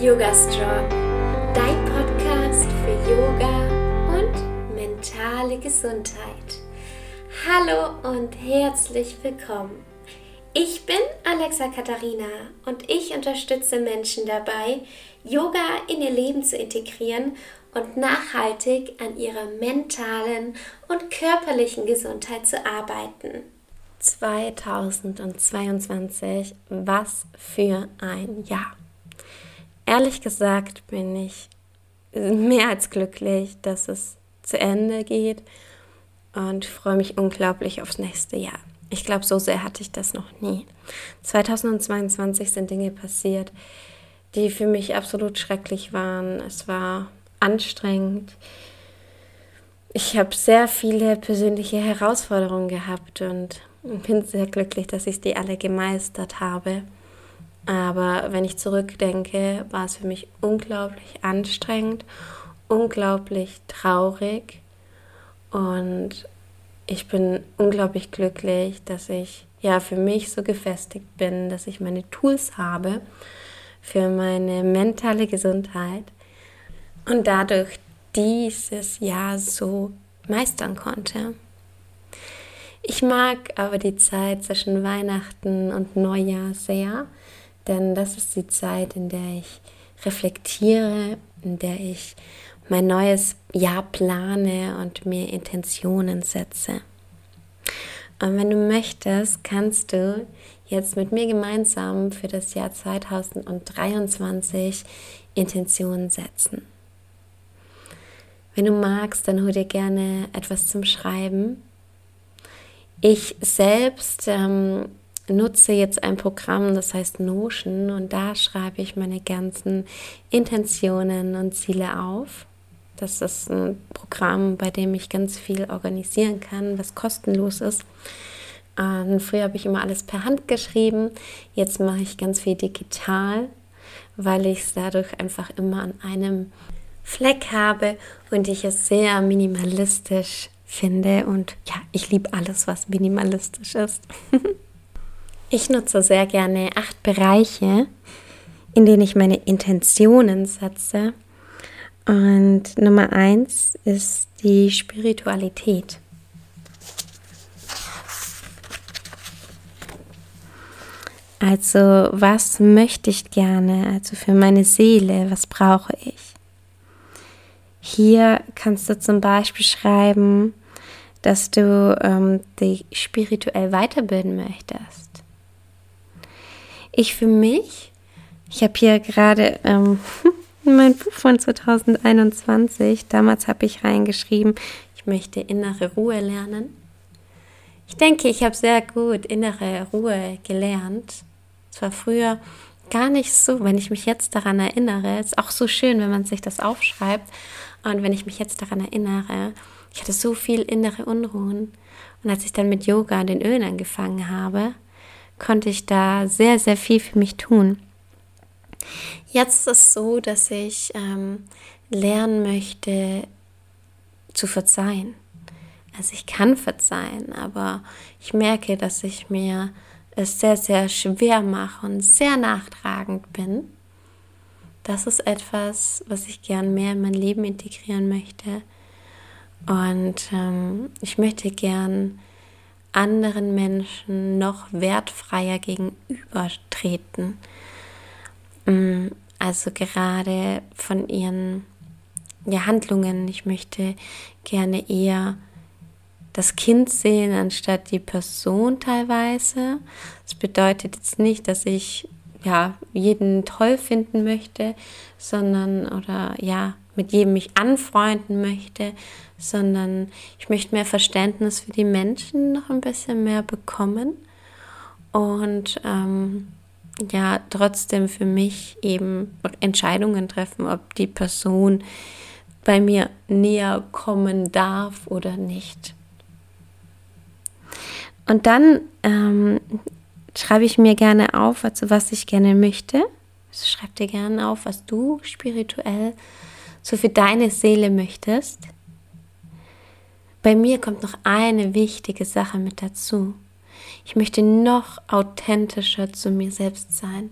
Yoga Strong, dein Podcast für Yoga und mentale Gesundheit. Hallo und herzlich willkommen. Ich bin Alexa Katharina und ich unterstütze Menschen dabei, Yoga in ihr Leben zu integrieren und nachhaltig an ihrer mentalen und körperlichen Gesundheit zu arbeiten. 2022, was für ein Jahr. Ehrlich gesagt bin ich mehr als glücklich, dass es zu Ende geht und freue mich unglaublich aufs nächste Jahr. Ich glaube, so sehr hatte ich das noch nie. 2022 sind Dinge passiert, die für mich absolut schrecklich waren. Es war anstrengend. Ich habe sehr viele persönliche Herausforderungen gehabt und bin sehr glücklich, dass ich die alle gemeistert habe. Aber wenn ich zurückdenke, war es für mich unglaublich anstrengend, unglaublich traurig und ich bin unglaublich glücklich, dass ich ja für mich so gefestigt bin, dass ich meine Tools habe für meine mentale Gesundheit und dadurch dieses Jahr so meistern konnte. Ich mag aber die Zeit zwischen Weihnachten und Neujahr sehr, denn das ist die Zeit, in der ich reflektiere, in der ich mein neues Jahr plane und mir Intentionen setze. Und wenn du möchtest, kannst du jetzt mit mir gemeinsam für das Jahr 2023 Intentionen setzen. Wenn du magst, dann hol dir gerne etwas zum Schreiben. Ich selbst ähm, nutze jetzt ein Programm, das heißt Notion, und da schreibe ich meine ganzen Intentionen und Ziele auf. Das ist ein Programm, bei dem ich ganz viel organisieren kann, was kostenlos ist. Und früher habe ich immer alles per Hand geschrieben. Jetzt mache ich ganz viel digital, weil ich es dadurch einfach immer an einem Fleck habe und ich es sehr minimalistisch finde. Und ja, ich liebe alles, was minimalistisch ist. ich nutze sehr gerne acht Bereiche, in denen ich meine Intentionen setze und Nummer eins ist die Spiritualität. Also, was möchte ich gerne? Also für meine Seele, was brauche ich? Hier kannst du zum Beispiel schreiben, dass du ähm, dich spirituell weiterbilden möchtest. Ich für mich, ich habe hier gerade ähm, mein Buch von 2021. Damals habe ich reingeschrieben, ich möchte innere Ruhe lernen. Ich denke, ich habe sehr gut innere Ruhe gelernt. Es war früher gar nicht so, wenn ich mich jetzt daran erinnere. Es ist auch so schön, wenn man sich das aufschreibt. Und wenn ich mich jetzt daran erinnere, ich hatte so viel innere Unruhen. Und als ich dann mit Yoga und den Ölen angefangen habe, konnte ich da sehr, sehr viel für mich tun. Jetzt ist es so, dass ich ähm, lernen möchte zu verzeihen. Also ich kann verzeihen, aber ich merke, dass ich mir es sehr, sehr schwer mache und sehr nachtragend bin. Das ist etwas, was ich gern mehr in mein Leben integrieren möchte. Und ähm, ich möchte gern anderen Menschen noch wertfreier gegenübertreten. Mm, also gerade von ihren ja, Handlungen. Ich möchte gerne eher das Kind sehen anstatt die Person teilweise. Das bedeutet jetzt nicht, dass ich ja jeden toll finden möchte, sondern oder ja mit jedem mich anfreunden möchte, sondern ich möchte mehr Verständnis für die Menschen noch ein bisschen mehr bekommen und ähm, ja trotzdem für mich eben Entscheidungen treffen, ob die Person bei mir näher kommen darf oder nicht. Und dann ähm, schreibe ich mir gerne auf, also was ich gerne möchte. Also schreib dir gerne auf, was du spirituell so für deine Seele möchtest. Bei mir kommt noch eine wichtige Sache mit dazu. Ich möchte noch authentischer zu mir selbst sein.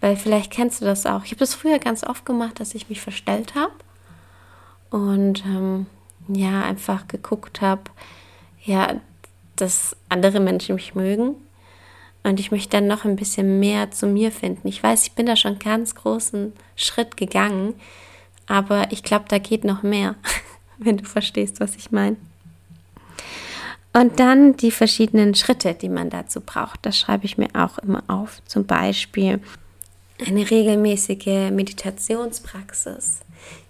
Weil vielleicht kennst du das auch. Ich habe das früher ganz oft gemacht, dass ich mich verstellt habe und ähm, ja, einfach geguckt habe, ja, dass andere Menschen mich mögen. Und ich möchte dann noch ein bisschen mehr zu mir finden. Ich weiß, ich bin da schon ganz großen Schritt gegangen, aber ich glaube, da geht noch mehr, wenn du verstehst, was ich meine. Und dann die verschiedenen Schritte, die man dazu braucht. Das schreibe ich mir auch immer auf. Zum Beispiel eine regelmäßige Meditationspraxis.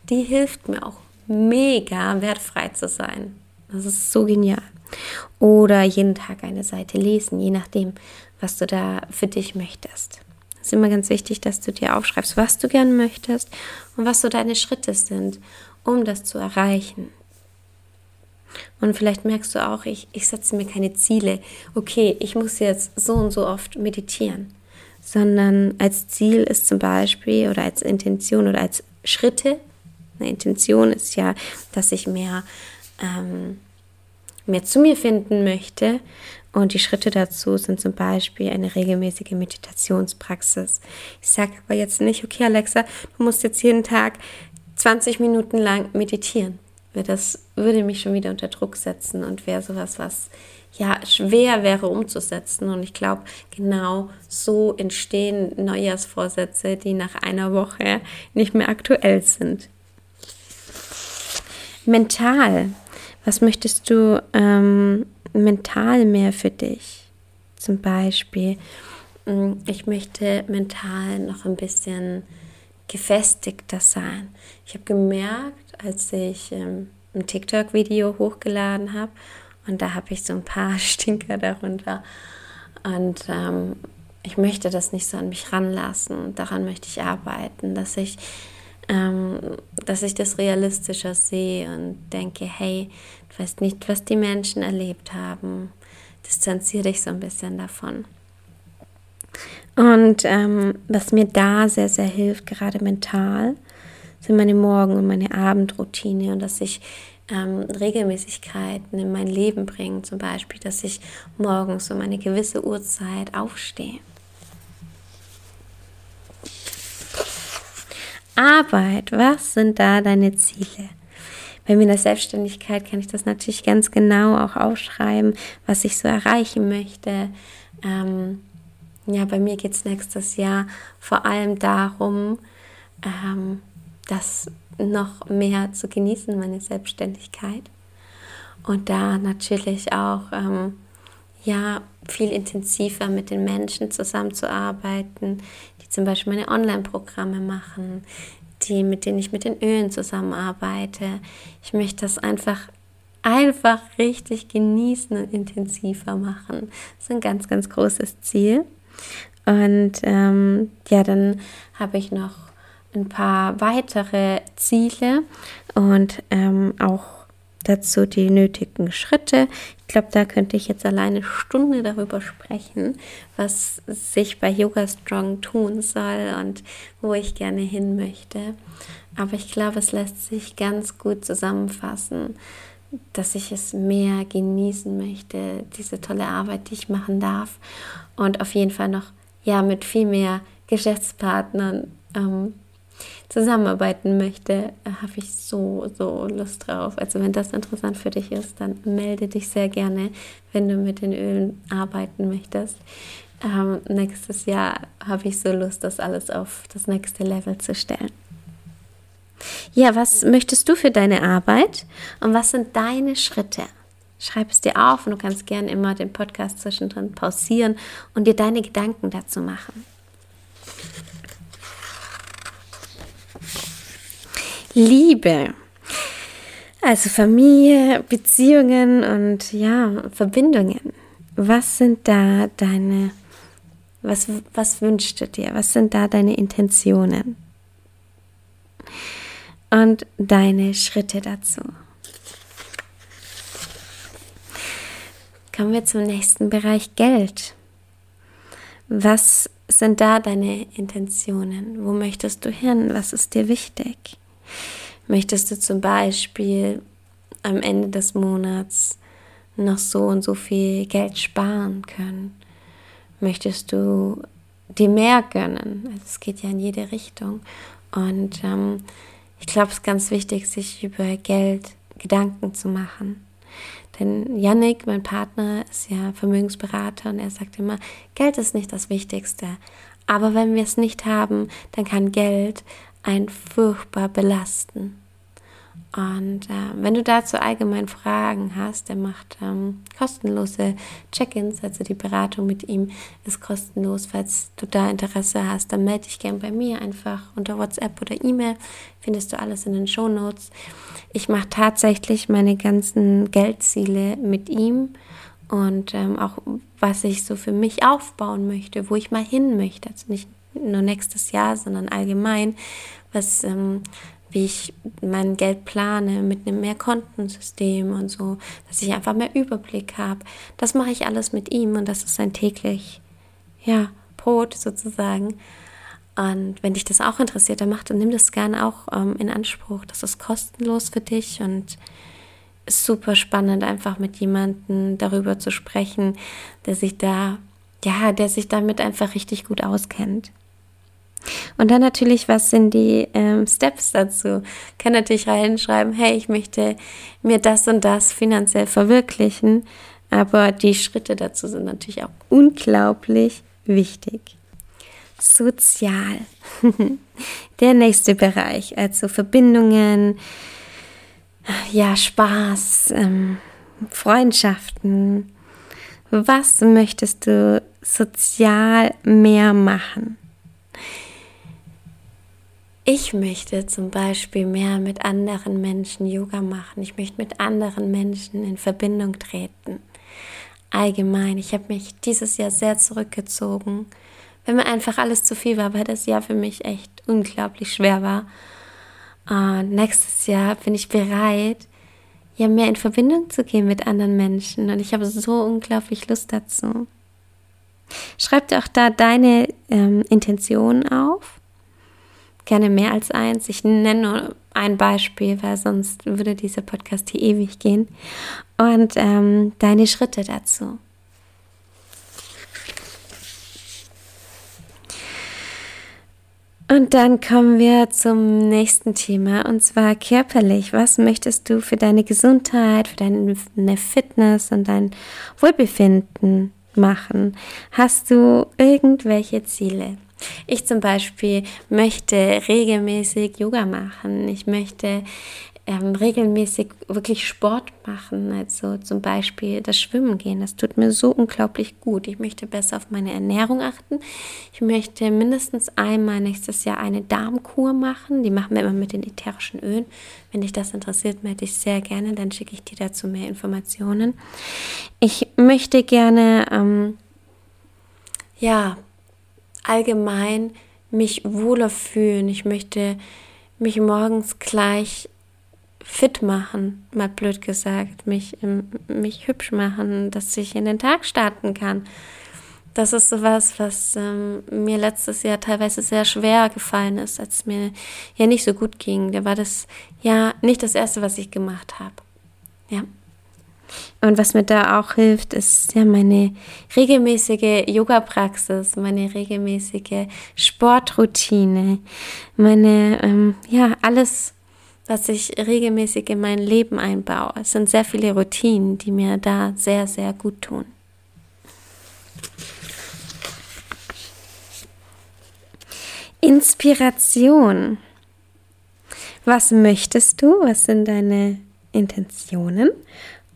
Die hilft mir auch mega wertfrei zu sein. Das ist so genial. Oder jeden Tag eine Seite lesen, je nachdem, was du da für dich möchtest. Es ist immer ganz wichtig, dass du dir aufschreibst, was du gern möchtest und was so deine Schritte sind, um das zu erreichen. Und vielleicht merkst du auch, ich, ich setze mir keine Ziele. Okay, ich muss jetzt so und so oft meditieren. Sondern als Ziel ist zum Beispiel oder als Intention oder als Schritte. Eine Intention ist ja, dass ich mehr ähm, mehr zu mir finden möchte. Und die Schritte dazu sind zum Beispiel eine regelmäßige Meditationspraxis. Ich sage aber jetzt nicht, okay Alexa, du musst jetzt jeden Tag 20 Minuten lang meditieren. Das würde mich schon wieder unter Druck setzen und wäre sowas, was ja schwer wäre umzusetzen. Und ich glaube, genau so entstehen Neujahrsvorsätze, die nach einer Woche nicht mehr aktuell sind. Mental was möchtest du ähm, mental mehr für dich? Zum Beispiel, mm, ich möchte mental noch ein bisschen gefestigter sein. Ich habe gemerkt, als ich ähm, ein TikTok-Video hochgeladen habe, und da habe ich so ein paar Stinker darunter. Und ähm, ich möchte das nicht so an mich ranlassen. Daran möchte ich arbeiten, dass ich ähm, dass ich das realistischer sehe und denke, hey, du weißt nicht, was die Menschen erlebt haben. Distanziere dich so ein bisschen davon. Und ähm, was mir da sehr, sehr hilft, gerade mental, sind meine Morgen- und meine Abendroutine und dass ich ähm, Regelmäßigkeiten in mein Leben bringe. Zum Beispiel, dass ich morgens um eine gewisse Uhrzeit aufstehe. Arbeit, was sind da deine Ziele? Bei mir in der Selbstständigkeit kann ich das natürlich ganz genau auch aufschreiben, was ich so erreichen möchte. Ähm, ja, bei mir geht es nächstes Jahr vor allem darum, ähm, das noch mehr zu genießen, meine Selbstständigkeit. Und da natürlich auch ähm, ja, viel intensiver mit den Menschen zusammenzuarbeiten, zum Beispiel meine Online-Programme machen, die, mit denen ich mit den Ölen zusammenarbeite. Ich möchte das einfach, einfach richtig genießen und intensiver machen. Das ist ein ganz, ganz großes Ziel. Und ähm, ja, dann habe ich noch ein paar weitere Ziele und ähm, auch dazu die nötigen Schritte. Ich glaube, da könnte ich jetzt alleine eine Stunde darüber sprechen, was sich bei Yoga Strong tun soll und wo ich gerne hin möchte. Aber ich glaube, es lässt sich ganz gut zusammenfassen, dass ich es mehr genießen möchte, diese tolle Arbeit, die ich machen darf. Und auf jeden Fall noch ja mit viel mehr Geschäftspartnern ähm, zusammenarbeiten möchte, habe ich so, so Lust drauf. Also wenn das interessant für dich ist, dann melde dich sehr gerne, wenn du mit den Ölen arbeiten möchtest. Ähm, nächstes Jahr habe ich so Lust, das alles auf das nächste Level zu stellen. Ja, was möchtest du für deine Arbeit und was sind deine Schritte? Schreib es dir auf und du kannst gerne immer den Podcast zwischendrin pausieren und dir deine Gedanken dazu machen. Liebe. Also Familie, Beziehungen und ja, Verbindungen. Was sind da deine, was, was wünschst du dir? Was sind da deine Intentionen? Und deine Schritte dazu. Kommen wir zum nächsten Bereich Geld. Was sind da deine Intentionen? Wo möchtest du hin? Was ist dir wichtig? Möchtest du zum Beispiel am Ende des Monats noch so und so viel Geld sparen können? Möchtest du dir mehr gönnen. Also es geht ja in jede Richtung. Und ähm, ich glaube, es ist ganz wichtig, sich über Geld Gedanken zu machen. Denn Yannick, mein Partner, ist ja Vermögensberater und er sagt immer, Geld ist nicht das Wichtigste. Aber wenn wir es nicht haben, dann kann Geld ein furchtbar belasten. Und äh, wenn du dazu allgemein Fragen hast, er macht ähm, kostenlose Check-ins, also die Beratung mit ihm ist kostenlos. Falls du da Interesse hast, dann melde dich gern bei mir einfach unter WhatsApp oder E-Mail. Findest du alles in den Show Notes. Ich mache tatsächlich meine ganzen Geldziele mit ihm und ähm, auch was ich so für mich aufbauen möchte, wo ich mal hin möchte. Also nicht nur nächstes Jahr, sondern allgemein, was ähm, wie ich mein Geld plane mit einem Mehrkontensystem und so, dass ich einfach mehr Überblick habe. Das mache ich alles mit ihm und das ist sein täglich, ja, Brot sozusagen. Und wenn dich das auch interessiert, dann mach, dann nimm das gerne auch ähm, in Anspruch. Das ist kostenlos für dich und ist super spannend, einfach mit jemandem darüber zu sprechen, der sich da, ja, der sich damit einfach richtig gut auskennt. Und dann natürlich, was sind die ähm, Steps dazu? Kann natürlich reinschreiben, hey, ich möchte mir das und das finanziell verwirklichen. Aber die Schritte dazu sind natürlich auch unglaublich wichtig. Sozial. Der nächste Bereich, also Verbindungen, ja, Spaß, ähm, Freundschaften. Was möchtest du sozial mehr machen? Ich möchte zum Beispiel mehr mit anderen Menschen Yoga machen. Ich möchte mit anderen Menschen in Verbindung treten. Allgemein, ich habe mich dieses Jahr sehr zurückgezogen, weil mir einfach alles zu viel war, weil das Jahr für mich echt unglaublich schwer war. Und nächstes Jahr bin ich bereit, ja mehr in Verbindung zu gehen mit anderen Menschen. Und ich habe so unglaublich Lust dazu. Schreib dir auch da deine ähm, Intentionen auf gerne mehr als eins. Ich nenne nur ein Beispiel, weil sonst würde dieser Podcast hier ewig gehen. Und ähm, deine Schritte dazu. Und dann kommen wir zum nächsten Thema und zwar körperlich. Was möchtest du für deine Gesundheit, für deine Fitness und dein Wohlbefinden machen? Hast du irgendwelche Ziele? Ich zum Beispiel möchte regelmäßig Yoga machen. Ich möchte ähm, regelmäßig wirklich Sport machen, also zum Beispiel das Schwimmen gehen. Das tut mir so unglaublich gut. Ich möchte besser auf meine Ernährung achten. Ich möchte mindestens einmal nächstes Jahr eine Darmkur machen. Die machen wir immer mit den ätherischen Ölen. Wenn dich das interessiert, melde ich sehr gerne. Dann schicke ich dir dazu mehr Informationen. Ich möchte gerne, ähm, ja, allgemein mich wohler fühlen. Ich möchte mich morgens gleich fit machen, mal blöd gesagt, mich, mich hübsch machen, dass ich in den Tag starten kann. Das ist sowas, was ähm, mir letztes Jahr teilweise sehr schwer gefallen ist, als mir ja nicht so gut ging. Da war das ja nicht das Erste, was ich gemacht habe. Ja. Und was mir da auch hilft, ist ja meine regelmäßige Yoga-Praxis, meine regelmäßige Sportroutine, meine, ähm, ja, alles, was ich regelmäßig in mein Leben einbaue. Es sind sehr viele Routinen, die mir da sehr, sehr gut tun. Inspiration. Was möchtest du? Was sind deine Intentionen?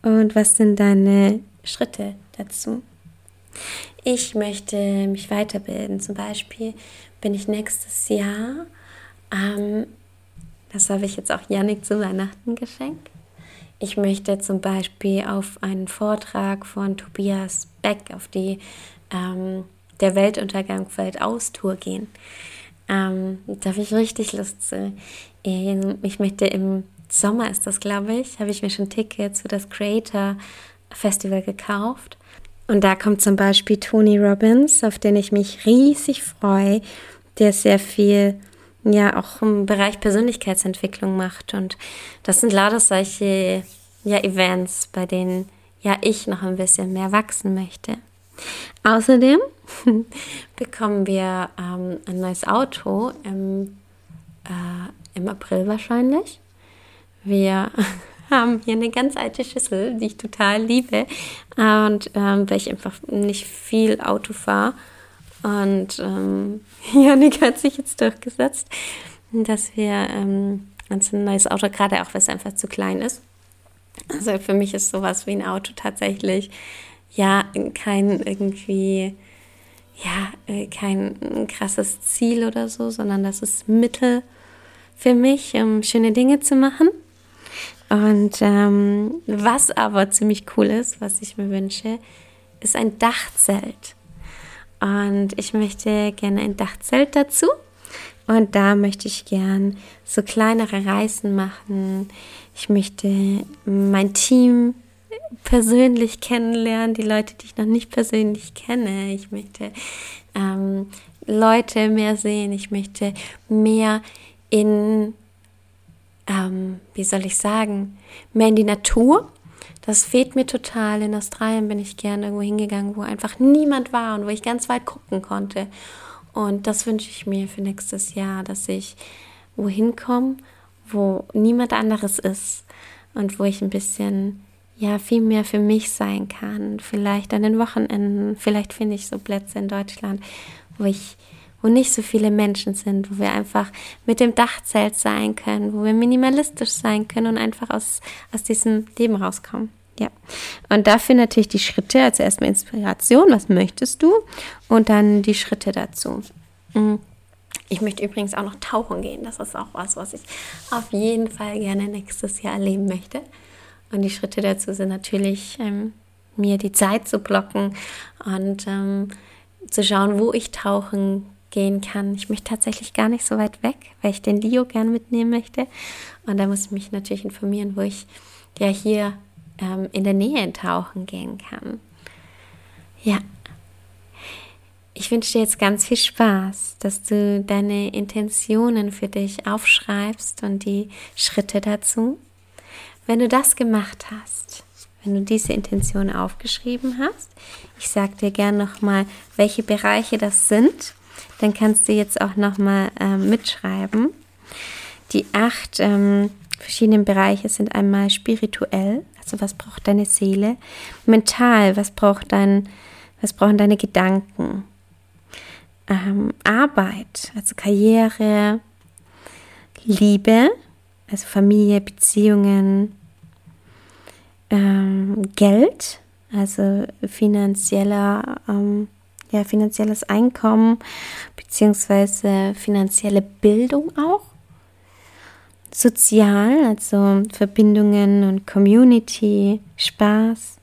Und was sind deine Schritte dazu? Ich möchte mich weiterbilden. Zum Beispiel bin ich nächstes Jahr, ähm, das habe ich jetzt auch Yannick zu Weihnachten geschenkt. Ich möchte zum Beispiel auf einen Vortrag von Tobias Beck auf die ähm, Der Weltuntergang fällt aus Tour gehen. Ähm, da habe ich richtig Lust zu. Ich möchte im Sommer ist das, glaube ich, habe ich mir schon Tickets für das Creator Festival gekauft. Und da kommt zum Beispiel Tony Robbins, auf den ich mich riesig freue, der sehr viel ja auch im Bereich Persönlichkeitsentwicklung macht. Und das sind lauter solche ja, Events, bei denen ja ich noch ein bisschen mehr wachsen möchte. Außerdem bekommen wir ähm, ein neues Auto im, äh, im April wahrscheinlich. Wir haben hier eine ganz alte Schüssel, die ich total liebe. Und ähm, weil ich einfach nicht viel Auto fahre. Und ähm, Janik hat sich jetzt durchgesetzt, dass wir ähm, uns ein neues Auto, gerade auch weil es einfach zu klein ist. Also für mich ist sowas wie ein Auto tatsächlich ja kein irgendwie ja äh, kein krasses Ziel oder so, sondern das ist Mittel für mich, um schöne Dinge zu machen. Und ähm, was aber ziemlich cool ist, was ich mir wünsche, ist ein Dachzelt. Und ich möchte gerne ein Dachzelt dazu. Und da möchte ich gern so kleinere Reisen machen. Ich möchte mein Team persönlich kennenlernen, die Leute, die ich noch nicht persönlich kenne. Ich möchte ähm, Leute mehr sehen. Ich möchte mehr in ähm, wie soll ich sagen, mehr in die Natur. Das fehlt mir total. In Australien bin ich gerne irgendwo hingegangen, wo einfach niemand war und wo ich ganz weit gucken konnte. Und das wünsche ich mir für nächstes Jahr, dass ich wohin komme, wo niemand anderes ist und wo ich ein bisschen ja viel mehr für mich sein kann. Vielleicht an den Wochenenden, vielleicht finde ich so Plätze in Deutschland, wo ich wo nicht so viele Menschen sind, wo wir einfach mit dem Dachzelt sein können, wo wir minimalistisch sein können und einfach aus, aus diesem Leben rauskommen. Ja. Und dafür natürlich die Schritte, also erstmal Inspiration, was möchtest du? Und dann die Schritte dazu. Mhm. Ich möchte übrigens auch noch tauchen gehen. Das ist auch was, was ich auf jeden Fall gerne nächstes Jahr erleben möchte. Und die Schritte dazu sind natürlich, ähm, mir die Zeit zu blocken und ähm, zu schauen, wo ich tauchen gehen kann. Ich möchte tatsächlich gar nicht so weit weg, weil ich den Leo gern mitnehmen möchte. Und da muss ich mich natürlich informieren, wo ich ja hier ähm, in der Nähe tauchen gehen kann. Ja. Ich wünsche dir jetzt ganz viel Spaß, dass du deine Intentionen für dich aufschreibst und die Schritte dazu. Wenn du das gemacht hast, wenn du diese Intention aufgeschrieben hast, ich sage dir gerne nochmal, welche Bereiche das sind dann kannst du jetzt auch nochmal ähm, mitschreiben. Die acht ähm, verschiedenen Bereiche sind einmal spirituell, also was braucht deine Seele, mental, was braucht dein, was brauchen deine Gedanken, ähm, Arbeit, also Karriere, Liebe, also Familie, Beziehungen, ähm, Geld, also finanzieller ähm, ja, finanzielles Einkommen beziehungsweise finanzielle Bildung auch. Sozial, also Verbindungen und Community, Spaß.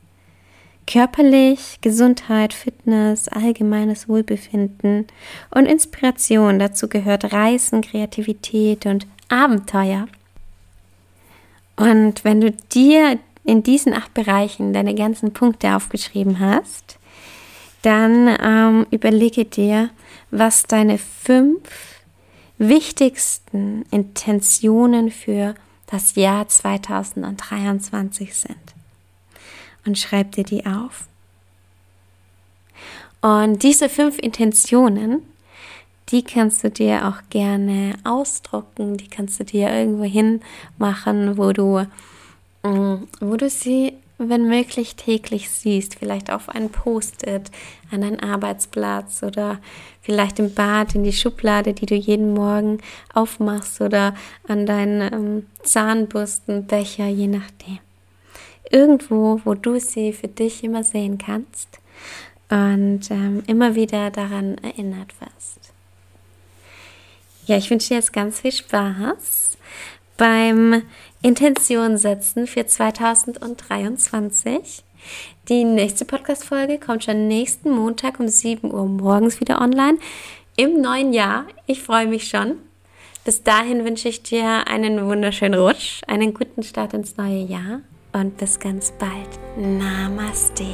Körperlich, Gesundheit, Fitness, allgemeines Wohlbefinden und Inspiration. Dazu gehört Reisen, Kreativität und Abenteuer. Und wenn du dir in diesen acht Bereichen deine ganzen Punkte aufgeschrieben hast, dann ähm, überlege dir, was deine fünf wichtigsten Intentionen für das Jahr 2023 sind. Und schreib dir die auf. Und diese fünf Intentionen, die kannst du dir auch gerne ausdrucken, die kannst du dir irgendwo hin machen, wo du, mm, wo du sie wenn möglich täglich siehst, vielleicht auf ein Post-it, an deinen Arbeitsplatz oder vielleicht im Bad in die Schublade, die du jeden Morgen aufmachst oder an deinen ähm, Zahnbürstenbecher, je nachdem. Irgendwo, wo du sie für dich immer sehen kannst und ähm, immer wieder daran erinnert wirst. Ja, ich wünsche dir jetzt ganz viel Spaß beim Intention setzen für 2023. Die nächste Podcast-Folge kommt schon nächsten Montag um 7 Uhr morgens wieder online im neuen Jahr. Ich freue mich schon. Bis dahin wünsche ich dir einen wunderschönen Rutsch, einen guten Start ins neue Jahr und bis ganz bald. Namaste.